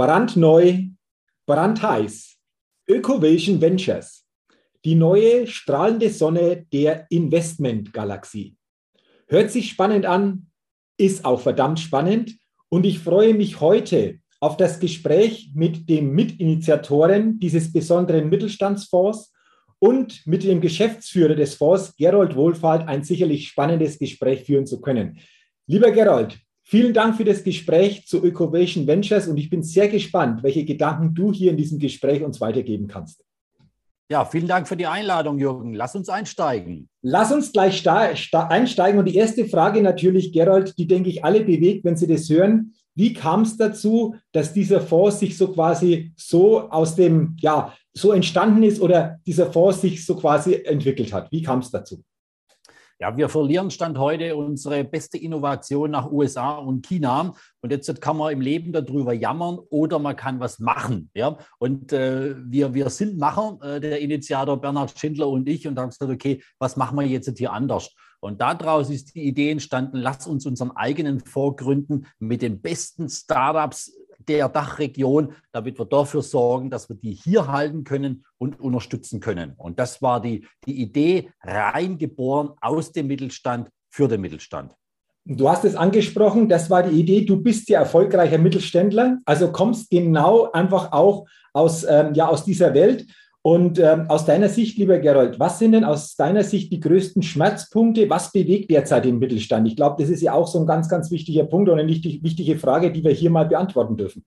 brandneu, brandheiß. Ökovation Ventures, die neue strahlende Sonne der Investmentgalaxie. Hört sich spannend an, ist auch verdammt spannend und ich freue mich heute auf das Gespräch mit dem Mitinitiatoren dieses besonderen Mittelstandsfonds und mit dem Geschäftsführer des Fonds, Gerold Wohlfahrt, ein sicherlich spannendes Gespräch führen zu können. Lieber Gerold, vielen Dank für das Gespräch zu Ökovation Ventures und ich bin sehr gespannt, welche Gedanken du hier in diesem Gespräch uns weitergeben kannst. Ja, vielen Dank für die Einladung, Jürgen. Lass uns einsteigen. Lass uns gleich einsteigen. Und die erste Frage natürlich, Gerold, die denke ich alle bewegt, wenn Sie das hören. Wie kam es dazu, dass dieser Fonds sich so quasi so aus dem, ja, so entstanden ist oder dieser Fonds sich so quasi entwickelt hat? Wie kam es dazu? Ja, wir verlieren Stand heute unsere beste Innovation nach USA und China. Und jetzt kann man im Leben darüber jammern oder man kann was machen. Ja? Und äh, wir, wir sind Macher, äh, der Initiator Bernhard Schindler und ich, und haben gesagt, okay, was machen wir jetzt hier anders? Und daraus ist die Idee entstanden, lass uns unseren eigenen Vorgründen mit den besten Startups der Dachregion, damit wir dafür sorgen, dass wir die hier halten können und unterstützen können. Und das war die, die Idee, reingeboren aus dem Mittelstand für den Mittelstand. Du hast es angesprochen, das war die Idee, du bist ja erfolgreicher Mittelständler, also kommst genau einfach auch aus, ähm, ja, aus dieser Welt. Und ähm, aus deiner Sicht, lieber Gerold, was sind denn aus deiner Sicht die größten Schmerzpunkte? Was bewegt derzeit den Mittelstand? Ich glaube, das ist ja auch so ein ganz, ganz wichtiger Punkt und eine wichtig, wichtige Frage, die wir hier mal beantworten dürfen.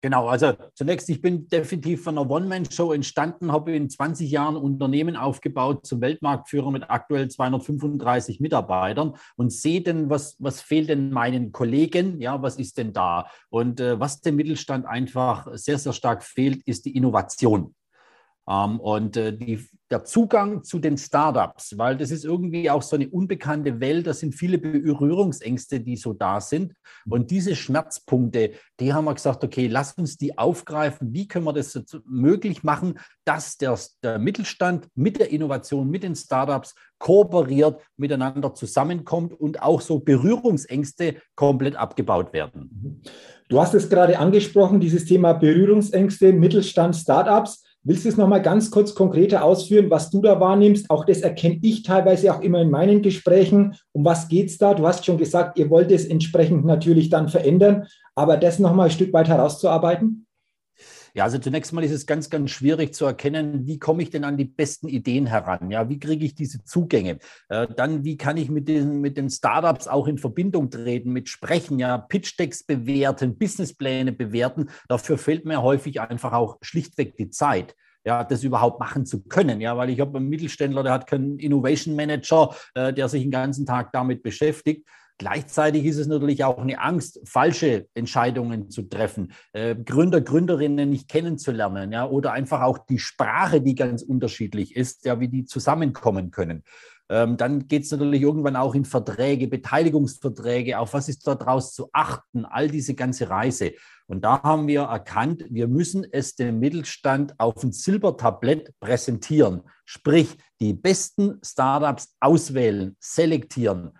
Genau, also zunächst, ich bin definitiv von einer One-Man-Show entstanden, habe in 20 Jahren Unternehmen aufgebaut zum Weltmarktführer mit aktuell 235 Mitarbeitern und sehe denn, was, was fehlt denn meinen Kollegen, ja, was ist denn da? Und äh, was dem Mittelstand einfach sehr, sehr stark fehlt, ist die Innovation. Ähm, und äh, die, der Zugang zu den Startups, weil das ist irgendwie auch so eine unbekannte Welt, da sind viele Berührungsängste, die so da sind. Und diese Schmerzpunkte, die haben wir gesagt, okay, lass uns die aufgreifen. Wie können wir das möglich machen, dass der, der Mittelstand mit der Innovation, mit den Startups kooperiert, miteinander zusammenkommt und auch so Berührungsängste komplett abgebaut werden. Du hast es gerade angesprochen, dieses Thema Berührungsängste, Mittelstand, Startups. Willst du es nochmal ganz kurz konkreter ausführen, was du da wahrnimmst? Auch das erkenne ich teilweise auch immer in meinen Gesprächen. Um was geht es da? Du hast schon gesagt, ihr wollt es entsprechend natürlich dann verändern, aber das nochmal ein Stück weit herauszuarbeiten? Ja, also zunächst mal ist es ganz, ganz schwierig zu erkennen, wie komme ich denn an die besten Ideen heran? Ja, wie kriege ich diese Zugänge? Äh, dann, wie kann ich mit den, mit den Startups auch in Verbindung treten, mit Sprechen, ja, Pitch-Decks bewerten, Businesspläne bewerten? Dafür fehlt mir häufig einfach auch schlichtweg die Zeit ja, das überhaupt machen zu können. Ja, weil ich habe einen Mittelständler, der hat keinen Innovation Manager, äh, der sich den ganzen Tag damit beschäftigt. Gleichzeitig ist es natürlich auch eine Angst, falsche Entscheidungen zu treffen, äh, Gründer, Gründerinnen nicht kennenzulernen, ja, oder einfach auch die Sprache, die ganz unterschiedlich ist, ja, wie die zusammenkommen können. Ähm, dann geht es natürlich irgendwann auch in Verträge, Beteiligungsverträge, auf was ist daraus zu achten, all diese ganze Reise. Und da haben wir erkannt, wir müssen es dem Mittelstand auf ein Silbertablett präsentieren, sprich die besten Startups auswählen, selektieren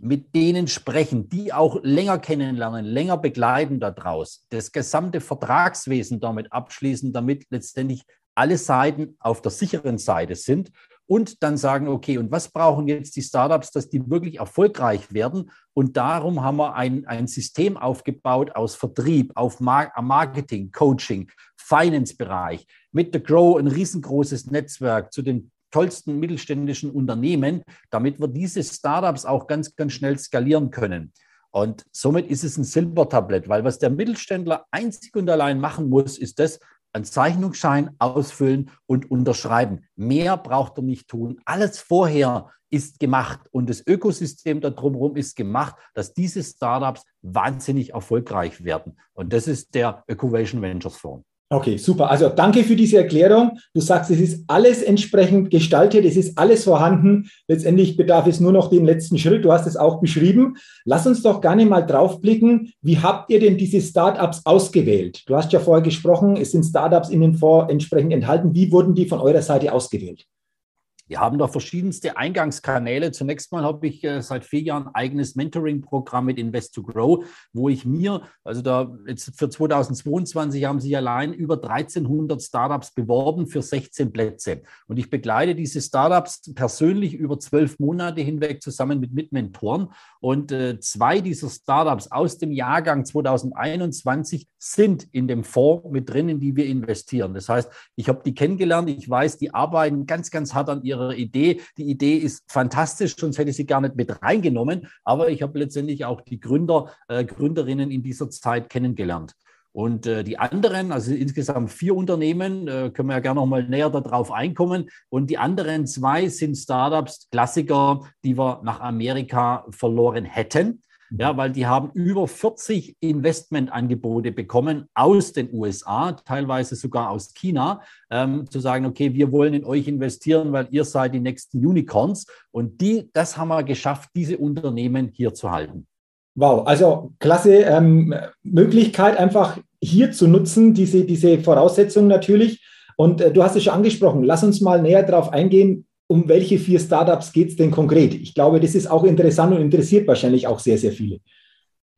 mit denen sprechen, die auch länger kennenlernen, länger begleiten daraus, das gesamte Vertragswesen damit abschließen, damit letztendlich alle Seiten auf der sicheren Seite sind und dann sagen, okay, und was brauchen jetzt die Startups, dass die wirklich erfolgreich werden? Und darum haben wir ein, ein System aufgebaut aus Vertrieb, auf Marketing, Coaching, Finance-Bereich, mit The Grow ein riesengroßes Netzwerk zu den tollsten mittelständischen Unternehmen, damit wir diese Startups auch ganz, ganz schnell skalieren können. Und somit ist es ein Silbertablett, weil was der Mittelständler einzig und allein machen muss, ist das, einen Zeichnungsschein ausfüllen und unterschreiben. Mehr braucht er nicht tun. Alles vorher ist gemacht und das Ökosystem da drumherum ist gemacht, dass diese Startups wahnsinnig erfolgreich werden. Und das ist der Ökovation Ventures Fonds. Okay, super. Also danke für diese Erklärung. Du sagst, es ist alles entsprechend gestaltet, es ist alles vorhanden. Letztendlich bedarf es nur noch den letzten Schritt. Du hast es auch beschrieben. Lass uns doch gerne mal draufblicken. Wie habt ihr denn diese Startups ausgewählt? Du hast ja vorher gesprochen, es sind Startups in dem Fonds entsprechend enthalten. Wie wurden die von eurer Seite ausgewählt? Wir haben da verschiedenste Eingangskanäle. Zunächst mal habe ich äh, seit vier Jahren ein eigenes Mentoring-Programm mit Invest to Grow, wo ich mir, also da jetzt für 2022 haben sich allein über 1300 Startups beworben für 16 Plätze. Und ich begleite diese Startups persönlich über zwölf Monate hinweg zusammen mit Mitmentoren. Und äh, zwei dieser Startups aus dem Jahrgang 2021 sind in dem Fonds mit drin, in die wir investieren. Das heißt, ich habe die kennengelernt, ich weiß, die arbeiten ganz, ganz hart an ihrer Idee. Die Idee ist fantastisch, sonst hätte ich sie gar nicht mit reingenommen. Aber ich habe letztendlich auch die Gründer, äh, Gründerinnen in dieser Zeit kennengelernt. Und äh, die anderen, also insgesamt vier Unternehmen, äh, können wir ja gerne noch mal näher darauf einkommen. Und die anderen zwei sind Startups, Klassiker, die wir nach Amerika verloren hätten. Ja, weil die haben über 40 Investmentangebote bekommen aus den USA, teilweise sogar aus China, ähm, zu sagen, okay, wir wollen in euch investieren, weil ihr seid die nächsten Unicorns. Und die, das haben wir geschafft, diese Unternehmen hier zu halten. Wow, also klasse ähm, Möglichkeit, einfach hier zu nutzen, diese, diese Voraussetzungen natürlich. Und äh, du hast es schon angesprochen, lass uns mal näher darauf eingehen, um welche vier Startups geht es denn konkret? Ich glaube, das ist auch interessant und interessiert wahrscheinlich auch sehr, sehr viele.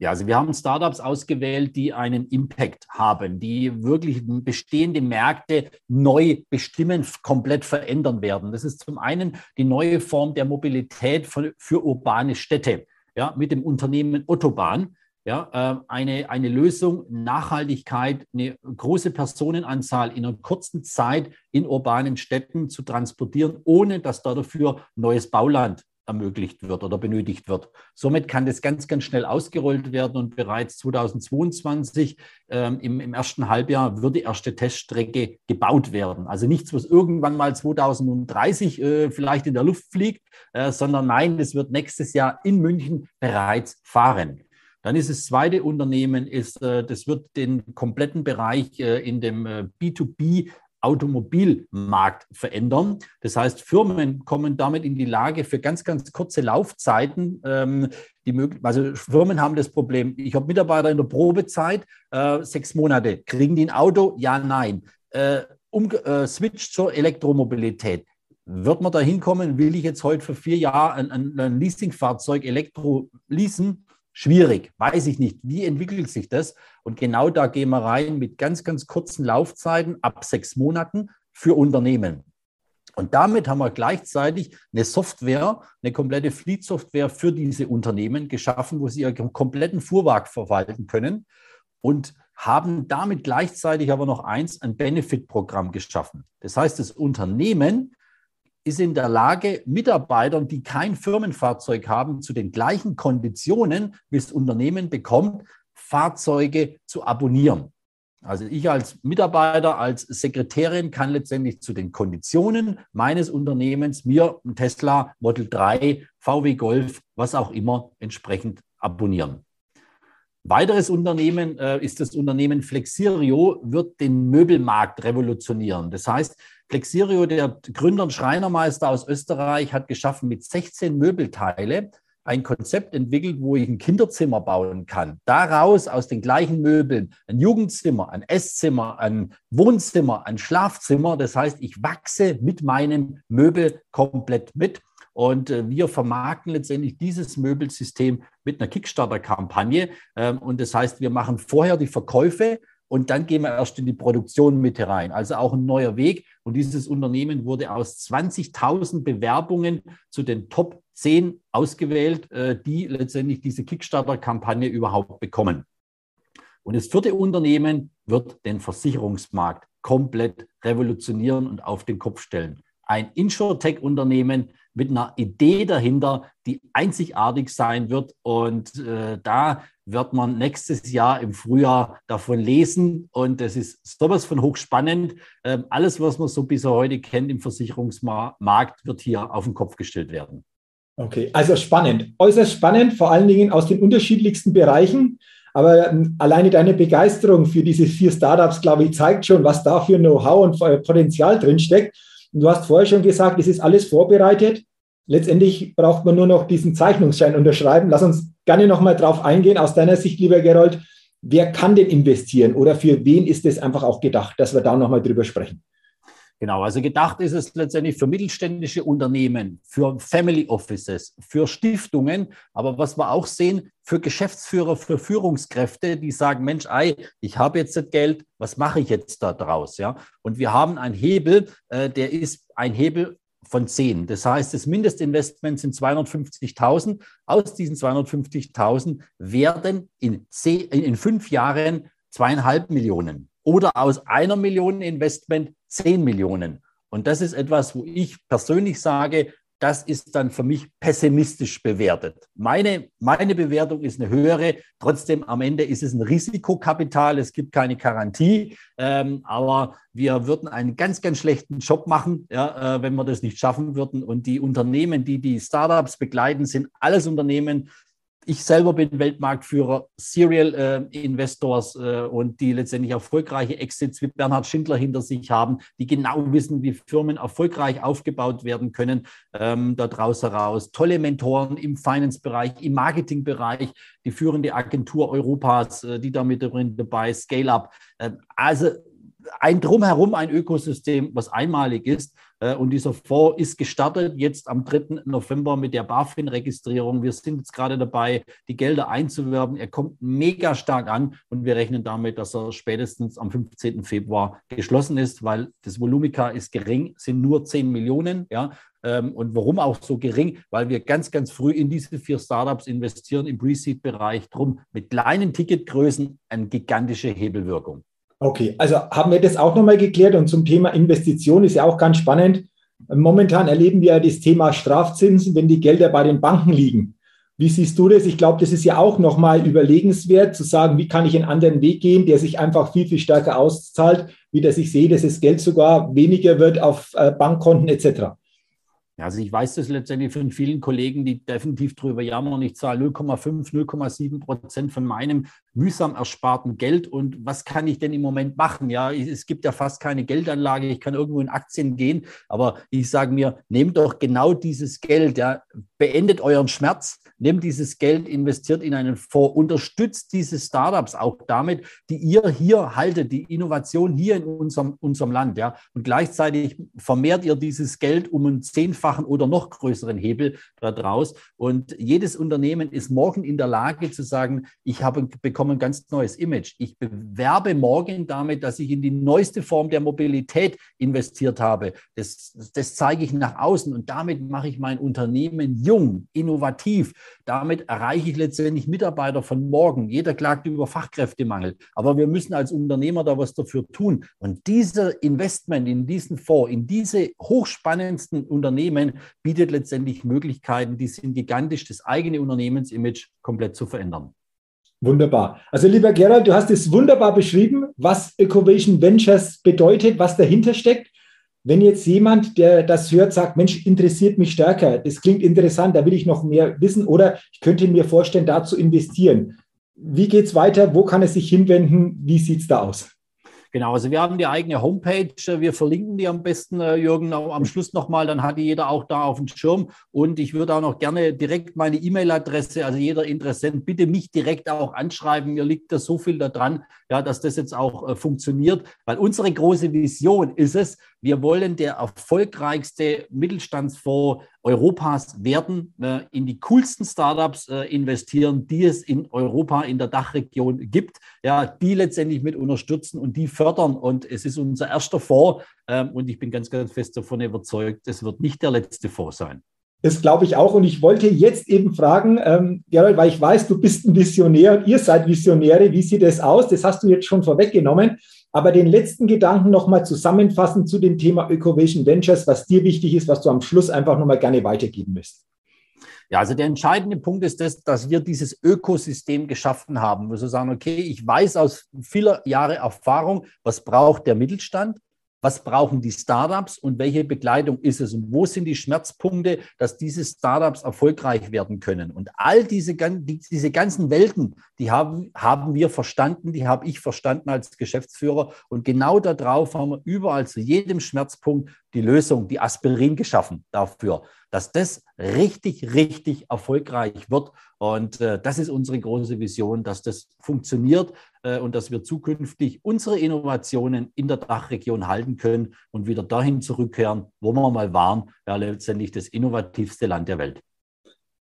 Ja, also wir haben Startups ausgewählt, die einen Impact haben, die wirklich bestehende Märkte neu bestimmen, komplett verändern werden. Das ist zum einen die neue Form der Mobilität für, für urbane Städte ja, mit dem Unternehmen Autobahn ja, äh, eine, eine Lösung, Nachhaltigkeit, eine große Personenanzahl in einer kurzen Zeit in urbanen Städten zu transportieren, ohne dass da dafür neues Bauland ermöglicht wird oder benötigt wird. Somit kann das ganz, ganz schnell ausgerollt werden und bereits 2022 ähm, im, im, ersten Halbjahr wird die erste Teststrecke gebaut werden. Also nichts, was irgendwann mal 2030 äh, vielleicht in der Luft fliegt, äh, sondern nein, es wird nächstes Jahr in München bereits fahren. Dann ist das zweite Unternehmen, ist, äh, das wird den kompletten Bereich äh, in dem B2B äh, Automobilmarkt verändern. Das heißt, Firmen kommen damit in die Lage für ganz, ganz kurze Laufzeiten. Ähm, die also Firmen haben das Problem, ich habe Mitarbeiter in der Probezeit, sechs Monate. Kriegen die ein Auto? Ja, nein. Um, äh, Switch zur Elektromobilität. Wird man da hinkommen, will ich jetzt heute für vier Jahre ein, ein, ein Leasingfahrzeug Elektro leasen? Schwierig, weiß ich nicht. Wie entwickelt sich das? Und genau da gehen wir rein mit ganz, ganz kurzen Laufzeiten ab sechs Monaten für Unternehmen. Und damit haben wir gleichzeitig eine Software, eine komplette Fleet-Software für diese Unternehmen geschaffen, wo sie ihren kompletten Fuhrwerk verwalten können und haben damit gleichzeitig aber noch eins, ein Benefit-Programm geschaffen. Das heißt, das Unternehmen ist in der Lage, Mitarbeitern, die kein Firmenfahrzeug haben, zu den gleichen Konditionen, wie das Unternehmen bekommt, Fahrzeuge zu abonnieren. Also ich als Mitarbeiter, als Sekretärin kann letztendlich zu den Konditionen meines Unternehmens mir ein Tesla Model 3, VW Golf, was auch immer entsprechend abonnieren. Weiteres Unternehmen äh, ist das Unternehmen Flexirio, wird den Möbelmarkt revolutionieren. Das heißt, Flexirio, der Gründer und Schreinermeister aus Österreich, hat geschaffen mit 16 Möbelteile ein Konzept entwickelt, wo ich ein Kinderzimmer bauen kann. Daraus aus den gleichen Möbeln ein Jugendzimmer, ein Esszimmer, ein Wohnzimmer, ein Schlafzimmer. Das heißt, ich wachse mit meinem Möbel komplett mit. Und äh, wir vermarkten letztendlich dieses Möbelsystem mit einer Kickstarter-Kampagne. Ähm, und das heißt, wir machen vorher die Verkäufe und dann gehen wir erst in die Produktion mit herein. Also auch ein neuer Weg. Und dieses Unternehmen wurde aus 20.000 Bewerbungen zu den Top 10 ausgewählt, äh, die letztendlich diese Kickstarter-Kampagne überhaupt bekommen. Und das vierte Unternehmen wird den Versicherungsmarkt komplett revolutionieren und auf den Kopf stellen. Ein Insurtech-Unternehmen, mit einer Idee dahinter, die einzigartig sein wird. Und äh, da wird man nächstes Jahr im Frühjahr davon lesen. Und das ist sowas von hochspannend. Ähm, alles, was man so bis heute kennt im Versicherungsmarkt, wird hier auf den Kopf gestellt werden. Okay, also spannend, äußerst spannend, vor allen Dingen aus den unterschiedlichsten Bereichen. Aber ähm, alleine deine Begeisterung für diese vier Startups, glaube ich, zeigt schon, was da für Know-how und Potenzial drinsteckt. Du hast vorher schon gesagt, es ist alles vorbereitet. Letztendlich braucht man nur noch diesen Zeichnungsschein unterschreiben. Lass uns gerne nochmal drauf eingehen. Aus deiner Sicht, lieber Gerold, wer kann denn investieren oder für wen ist es einfach auch gedacht, dass wir da nochmal drüber sprechen? Genau, also gedacht ist es letztendlich für mittelständische Unternehmen, für Family Offices, für Stiftungen, aber was wir auch sehen, für Geschäftsführer, für Führungskräfte, die sagen, Mensch, ei, ich habe jetzt das Geld, was mache ich jetzt da draus? Ja? Und wir haben einen Hebel, äh, der ist ein Hebel von 10. Das heißt, das Mindestinvestment sind 250.000. Aus diesen 250.000 werden in, zehn, in fünf Jahren zweieinhalb Millionen oder aus einer Million Investment 10 Millionen. Und das ist etwas, wo ich persönlich sage, das ist dann für mich pessimistisch bewertet. Meine, meine Bewertung ist eine höhere. Trotzdem, am Ende ist es ein Risikokapital. Es gibt keine Garantie. Ähm, aber wir würden einen ganz, ganz schlechten Job machen, ja, äh, wenn wir das nicht schaffen würden. Und die Unternehmen, die die Startups begleiten, sind alles Unternehmen, ich selber bin Weltmarktführer Serial äh, Investors äh, und die letztendlich erfolgreiche Exits wie Bernhard Schindler hinter sich haben, die genau wissen, wie Firmen erfolgreich aufgebaut werden können, ähm, da draußen heraus. Tolle Mentoren im Finance-Bereich, im Marketing-Bereich, die führende Agentur Europas, äh, die da mit drin dabei, Scale-Up. Ähm, also ein Drumherum, ein Ökosystem, was einmalig ist. Äh, und dieser Fonds ist gestartet jetzt am 3. November mit der BaFin-Registrierung. Wir sind jetzt gerade dabei, die Gelder einzuwerben. Er kommt mega stark an und wir rechnen damit, dass er spätestens am 15. Februar geschlossen ist, weil das Volumika ist gering, sind nur 10 Millionen. Ja, ähm, und warum auch so gering? Weil wir ganz, ganz früh in diese vier Startups investieren im Pre-Seed-Bereich. Drum mit kleinen Ticketgrößen eine gigantische Hebelwirkung. Okay, also haben wir das auch nochmal geklärt und zum Thema Investition ist ja auch ganz spannend. Momentan erleben wir das Thema Strafzinsen, wenn die Gelder bei den Banken liegen. Wie siehst du das? Ich glaube, das ist ja auch nochmal überlegenswert, zu sagen, wie kann ich einen anderen Weg gehen, der sich einfach viel, viel stärker auszahlt, wie dass ich sehe, dass das Geld sogar weniger wird auf äh, Bankkonten etc. Also ich weiß das letztendlich von vielen Kollegen, die definitiv darüber jammern, ich zahle 0,5, 0,7 Prozent von meinem mühsam ersparten Geld. Und was kann ich denn im Moment machen? Ja, es gibt ja fast keine Geldanlage, ich kann irgendwo in Aktien gehen, aber ich sage mir, nehmt doch genau dieses Geld, ja, beendet euren Schmerz, nehmt dieses Geld, investiert in einen Fonds, unterstützt diese Startups auch damit, die ihr hier haltet, die Innovation hier in unserem, unserem Land, ja, und gleichzeitig vermehrt ihr dieses Geld um ein zehnfach zehnfachen oder noch größeren Hebel daraus. Und jedes Unternehmen ist morgen in der Lage zu sagen, ich habe, bekomme ein ganz neues Image. Ich bewerbe morgen damit, dass ich in die neueste Form der Mobilität investiert habe. Das, das zeige ich nach außen und damit mache ich mein Unternehmen jung, innovativ. Damit erreiche ich letztendlich Mitarbeiter von morgen. Jeder klagt über Fachkräftemangel. Aber wir müssen als Unternehmer da was dafür tun. Und dieser Investment in diesen Fonds, in diese hochspannendsten Unternehmen, bietet letztendlich Möglichkeiten, die sind gigantisch, das eigene Unternehmensimage komplett zu verändern. Wunderbar. Also lieber Gerald, du hast es wunderbar beschrieben, was Ecovation Ventures bedeutet, was dahinter steckt. Wenn jetzt jemand, der das hört, sagt, Mensch, interessiert mich stärker, das klingt interessant, da will ich noch mehr wissen oder ich könnte mir vorstellen, da zu investieren. Wie geht es weiter? Wo kann es sich hinwenden? Wie sieht es da aus? Genau, also wir haben die eigene Homepage. Wir verlinken die am besten, äh, Jürgen, am Schluss nochmal. Dann hat die jeder auch da auf dem Schirm. Und ich würde auch noch gerne direkt meine E-Mail-Adresse, also jeder Interessent, bitte mich direkt auch anschreiben. Mir liegt da so viel daran, ja, dass das jetzt auch äh, funktioniert. Weil unsere große Vision ist es, wir wollen der erfolgreichste Mittelstandsfonds Europas werden, äh, in die coolsten Startups äh, investieren, die es in Europa, in der Dachregion gibt, ja, die letztendlich mit unterstützen und die fördern. Und es ist unser erster Fonds ähm, und ich bin ganz, ganz fest davon überzeugt, es wird nicht der letzte Fonds sein. Das glaube ich auch. Und ich wollte jetzt eben fragen, ähm, Gerald, weil ich weiß, du bist ein Visionär und ihr seid Visionäre. Wie sieht das aus? Das hast du jetzt schon vorweggenommen. Aber den letzten Gedanken nochmal zusammenfassen zu dem Thema Ökovation Ventures, was dir wichtig ist, was du am Schluss einfach nochmal gerne weitergeben müsst. Ja, also der entscheidende Punkt ist das, dass wir dieses Ökosystem geschaffen haben, wo wir sagen, okay, ich weiß aus vieler Jahre Erfahrung, was braucht der Mittelstand, was brauchen die Startups und welche Begleitung ist es und wo sind die Schmerzpunkte, dass diese Startups erfolgreich werden können. Und all diese, diese ganzen Welten, die haben, haben wir verstanden, die habe ich verstanden als Geschäftsführer. Und genau darauf haben wir überall zu jedem Schmerzpunkt die Lösung, die Aspirin geschaffen dafür. Dass das richtig, richtig erfolgreich wird. Und äh, das ist unsere große Vision, dass das funktioniert äh, und dass wir zukünftig unsere Innovationen in der Dachregion halten können und wieder dahin zurückkehren, wo wir mal waren, ja letztendlich das innovativste Land der Welt.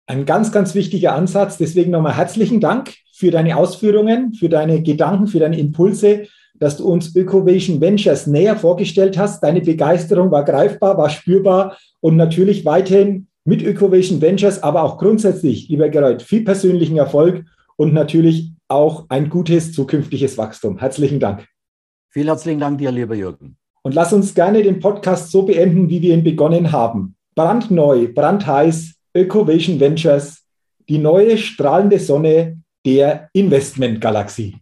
Ein ganz, ganz wichtiger Ansatz. Deswegen nochmal herzlichen Dank für deine Ausführungen, für deine Gedanken, für deine Impulse, dass du uns Ökovation Ventures näher vorgestellt hast. Deine Begeisterung war greifbar, war spürbar und natürlich weiterhin mit Ökovation Ventures, aber auch grundsätzlich, lieber Gerald, viel persönlichen Erfolg und natürlich auch ein gutes zukünftiges Wachstum. Herzlichen Dank. Vielen herzlichen Dank dir, lieber Jürgen. Und lass uns gerne den Podcast so beenden, wie wir ihn begonnen haben. Brandneu, brandheiß, Ökovation Ventures, die neue strahlende Sonne der Investmentgalaxie.